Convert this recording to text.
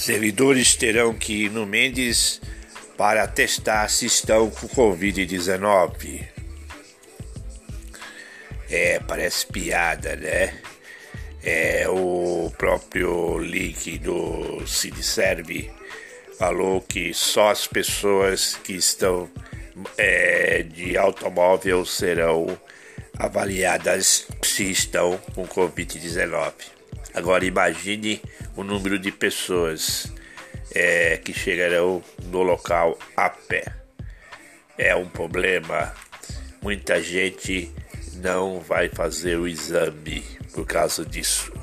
Servidores terão que ir no Mendes para testar se estão com Covid-19. É, parece piada, né? É, o próprio link do CineServe falou que só as pessoas que estão é, de automóvel serão avaliadas se estão com Covid-19. Agora imagine o número de pessoas é, que chegarão no local a pé. É um problema. Muita gente não vai fazer o exame por causa disso.